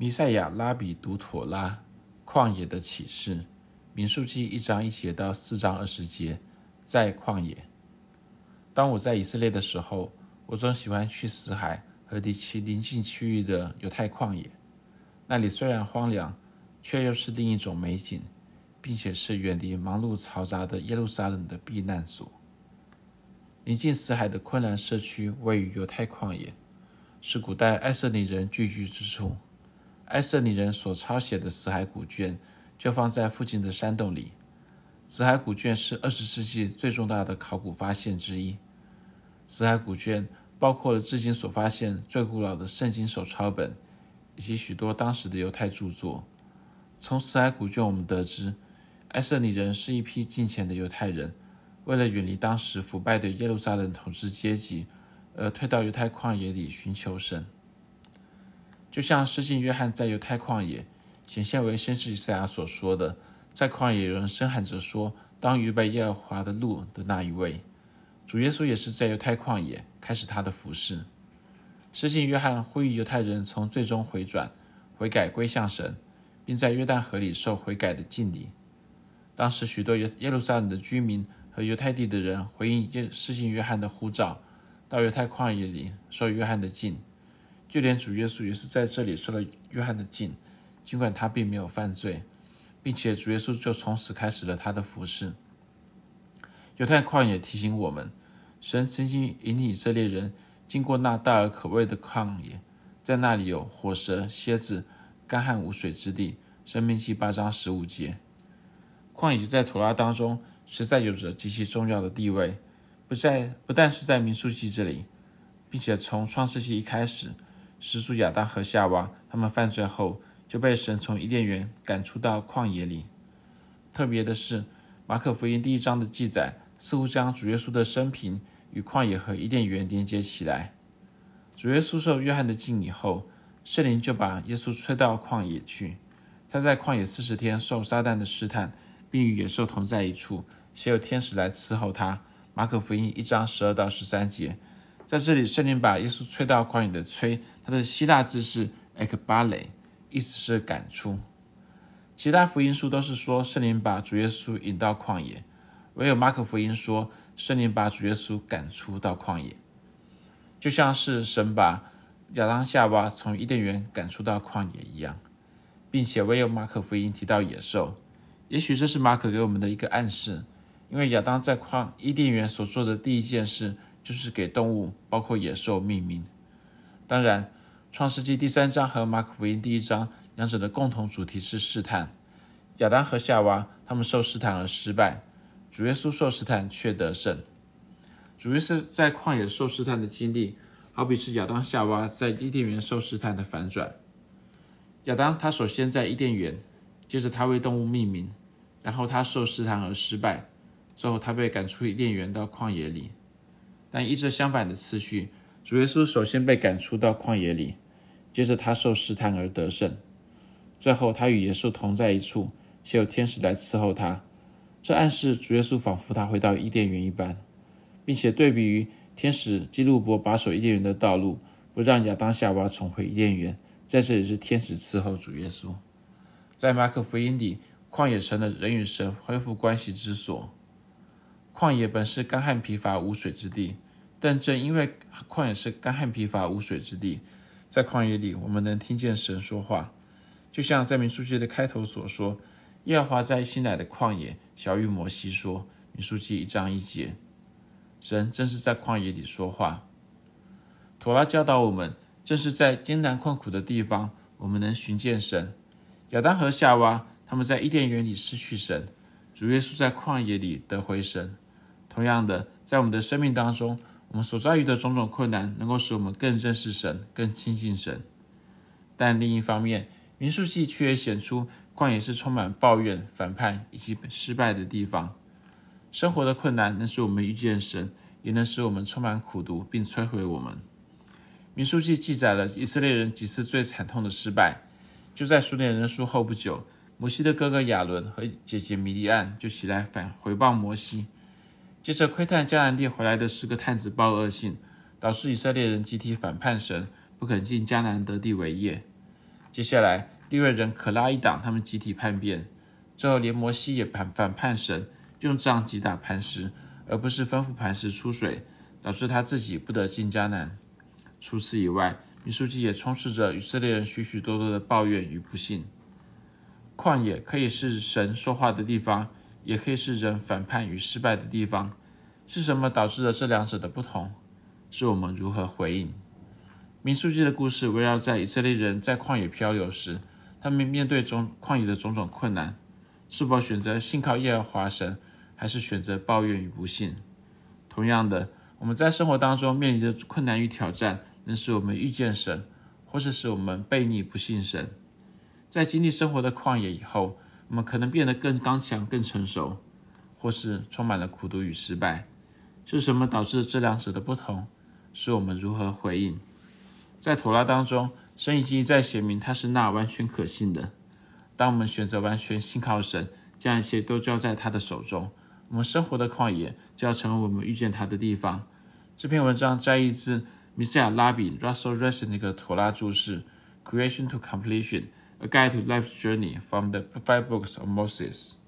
弥赛亚拉比读妥拉，旷野的启示，民数记一章一节到四章二十节，在旷野。当我在以色列的时候，我总喜欢去死海和其邻近区域的犹太旷野。那里虽然荒凉，却又是另一种美景，并且是远离忙碌嘈杂的耶路撒冷的避难所。临近死海的昆兰社区位于犹太旷野，是古代爱色尼人聚居之处。埃瑟尼人所抄写的死海古卷就放在附近的山洞里。死海古卷是二十世纪最重大的考古发现之一。死海古卷包括了至今所发现最古老的圣经手抄本，以及许多当时的犹太著作。从死海古卷，我们得知，埃瑟尼人是一批敬虔的犹太人，为了远离当时腐败的耶路撒冷统治阶级，而退到犹太旷野里寻求神。就像施浸约翰在犹太旷野显现为先知以赛亚所说的，在旷野有人声喊着说：“当预备耶和华的路”的那一位，主耶稣也是在犹太旷野开始他的服事。施浸约翰呼吁犹太人从最终回转、悔改归向神，并在约旦河里受悔改的浸礼。当时许多耶耶路撒冷的居民和犹太地的人回应耶施浸约翰的呼召，到犹太旷野里受约翰的浸。就连主耶稣也是在这里受了约翰的禁，尽管他并没有犯罪，并且主耶稣就从此开始了他的服事。犹太旷野提醒我们，神曾经引领以色列人经过那大而可畏的旷野，在那里有火蛇、蝎子、干旱无水之地。申命记八章十五节。旷野在妥拉当中实在有着极其重要的地位，不在不但是在民数记这里，并且从创世纪一开始。始祖亚当和夏娃，他们犯罪后就被神从伊甸园赶出到旷野里。特别的是，马可福音第一章的记载似乎将主耶稣的生平与旷野和伊甸园连接起来。主耶稣受约翰的浸以后，圣灵就把耶稣吹到旷野去。他在旷野四十天受撒旦的试探，并与野兽同在一处，且有天使来伺候他。马可福音一章十二到十三节。在这里，圣灵把耶稣吹到旷野的“吹”，它的希腊字是 ekbale，意思是赶出。其他福音书都是说圣灵把主耶稣引到旷野，唯有马可福音说圣灵把主耶稣赶出到旷野，就像是神把亚当夏娃从伊甸园赶出到旷野一样，并且唯有马可福音提到野兽。也许这是马可给我们的一个暗示，因为亚当在旷伊甸园所做的第一件事。就是给动物，包括野兽命名。当然，《创世纪》第三章和马可福音第一章两者的共同主题是试探。亚当和夏娃他们受试探而失败，主耶稣受试探却得胜。主耶稣在旷野受试探的经历，好比是亚当夏娃在伊甸园受试探的反转。亚当他首先在伊甸园，接着他为动物命名，然后他受试探而失败，最后他被赶出伊甸园到旷野里。但依着相反的次序，主耶稣首先被赶出到旷野里，接着他受试探而得胜，最后他与野兽同在一处，且有天使来伺候他。这暗示主耶稣仿佛他回到伊甸园一般，并且对比于天使基路伯把守伊甸园的道路，不让亚当夏娃重回伊甸园。在这里是天使伺候主耶稣。在马可福音里，旷野成了人与神恢复关系之所。旷野本是干旱疲乏无水之地，但正因为旷野是干旱疲乏无水之地，在旷野里我们能听见神说话，就像在民数记的开头所说：“耶和华在西乃的旷野晓諭摩西说。”民数记一章一节，神正是在旷野里说话。妥拉教导我们，正是在艰难困苦的地方，我们能寻见神。亚当和夏娃他们在伊甸园里失去神，主耶稣在旷野里得回神。同样的，在我们的生命当中，我们所遭遇的种种困难，能够使我们更认识神、更亲近神。但另一方面，民数记却也显出旷野是充满抱怨、反叛以及失败的地方。生活的困难能使我们遇见神，也能使我们充满苦毒，并摧毁我们。民数记记载了以色列人几次最惨痛的失败。就在数点人数后不久，摩西的哥哥亚伦和姐姐米利暗就起来反回报摩西。接着窥探迦南地回来的十个探子报恶信，导致以色列人集体反叛神，不肯进迦南得地为业。接下来，利未人可拉一党他们集体叛变，最后连摩西也反反叛神，用杖击打磐石，而不是吩咐磐石出水，导致他自己不得进迦南。除此以外，民数记也充斥着以色列人许许多多的抱怨与不幸。旷野可以是神说话的地方，也可以是人反叛与失败的地方。是什么导致了这两者的不同？是我们如何回应？民数记的故事围绕在以色列人在旷野漂流时，他们面对中旷野的种种困难，是否选择信靠耶和华神，还是选择抱怨与不信？同样的，我们在生活当中面临的困难与挑战，能使我们遇见神，或是使我们悖逆不信神。在经历生活的旷野以后，我们可能变得更刚强、更成熟，或是充满了苦读与失败。是什么导致这两者的不同？是我们如何回应？在妥拉当中，神已经一再写明他是那完全可信的。当我们选择完全信靠神，将一切都交在他的手中，我们生活的旷野就要成为我们遇见他的地方。这篇文章摘译自米塞尔拉比 Russell Resnick 的妥拉注释《Creation to Completion: A Guide to Life's Journey from the Five Books of Moses》。